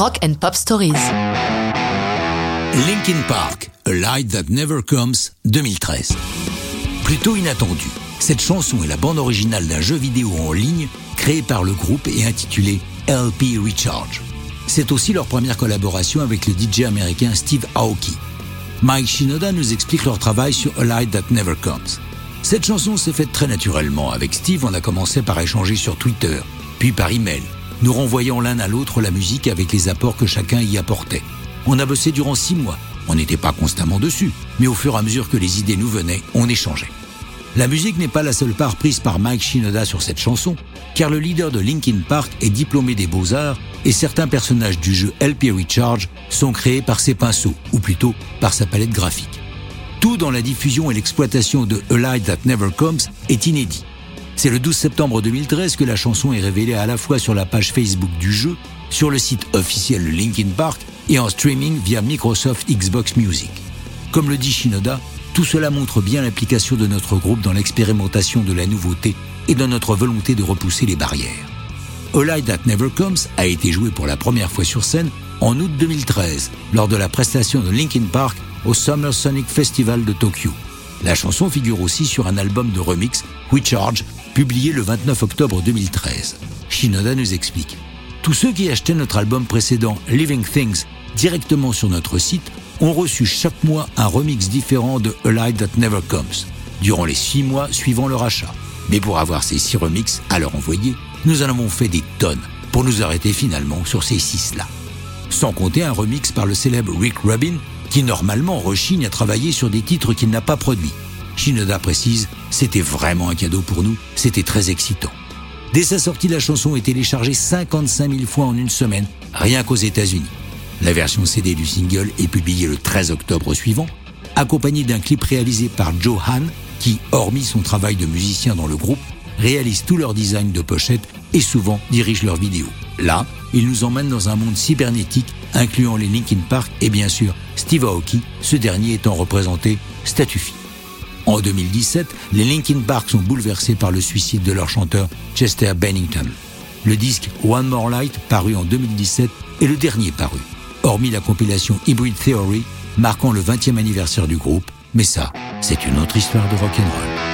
Rock and Pop Stories. Linkin Park, A Light That Never Comes, 2013. Plutôt inattendu, cette chanson est la bande originale d'un jeu vidéo en ligne créé par le groupe et intitulé LP Recharge. C'est aussi leur première collaboration avec le DJ américain Steve Aoki. Mike Shinoda nous explique leur travail sur A Light That Never Comes. Cette chanson s'est faite très naturellement. Avec Steve, on a commencé par échanger sur Twitter, puis par email, nous renvoyant l'un à l'autre la musique avec les apports que chacun y apportait. On a bossé durant six mois. On n'était pas constamment dessus, mais au fur et à mesure que les idées nous venaient, on échangeait. La musique n'est pas la seule part prise par Mike Shinoda sur cette chanson, car le leader de Linkin Park est diplômé des beaux-arts et certains personnages du jeu LP Recharge sont créés par ses pinceaux, ou plutôt par sa palette graphique. Tout dans la diffusion et l'exploitation de A Light That Never Comes est inédit. C'est le 12 septembre 2013 que la chanson est révélée à la fois sur la page Facebook du jeu, sur le site officiel de Linkin Park et en streaming via Microsoft Xbox Music. Comme le dit Shinoda, tout cela montre bien l'implication de notre groupe dans l'expérimentation de la nouveauté et dans notre volonté de repousser les barrières. A Light That Never Comes a été joué pour la première fois sur scène en août 2013 lors de la prestation de Linkin Park au Summer Sonic Festival de Tokyo. La chanson figure aussi sur un album de remix, We Charge, publié le 29 octobre 2013. Shinoda nous explique. Tous ceux qui achetaient notre album précédent, Living Things, directement sur notre site ont reçu chaque mois un remix différent de A Light That Never Comes, durant les six mois suivant leur achat. Mais pour avoir ces six remixes à leur envoyer, nous en avons fait des tonnes pour nous arrêter finalement sur ces six-là. Sans compter un remix par le célèbre Rick Rubin, qui normalement rechigne à travailler sur des titres qu'il n'a pas produits. Shinoda précise, c'était vraiment un cadeau pour nous, c'était très excitant. Dès sa sortie, la chanson est téléchargée 55 000 fois en une semaine, rien qu'aux États-Unis. La version CD du single est publiée le 13 octobre suivant, accompagnée d'un clip réalisé par Joe Han, qui, hormis son travail de musicien dans le groupe, réalise tout leur design de pochette et souvent dirige leurs vidéos. Là, il nous emmène dans un monde cybernétique incluant les Linkin Park et bien sûr Steve Aoki, ce dernier étant représenté Statufi. En 2017, les Linkin Park sont bouleversés par le suicide de leur chanteur Chester Bennington. Le disque One More Light, paru en 2017, est le dernier paru hormis la compilation Hybrid Theory, marquant le 20e anniversaire du groupe, mais ça, c'est une autre histoire de rock'n'roll.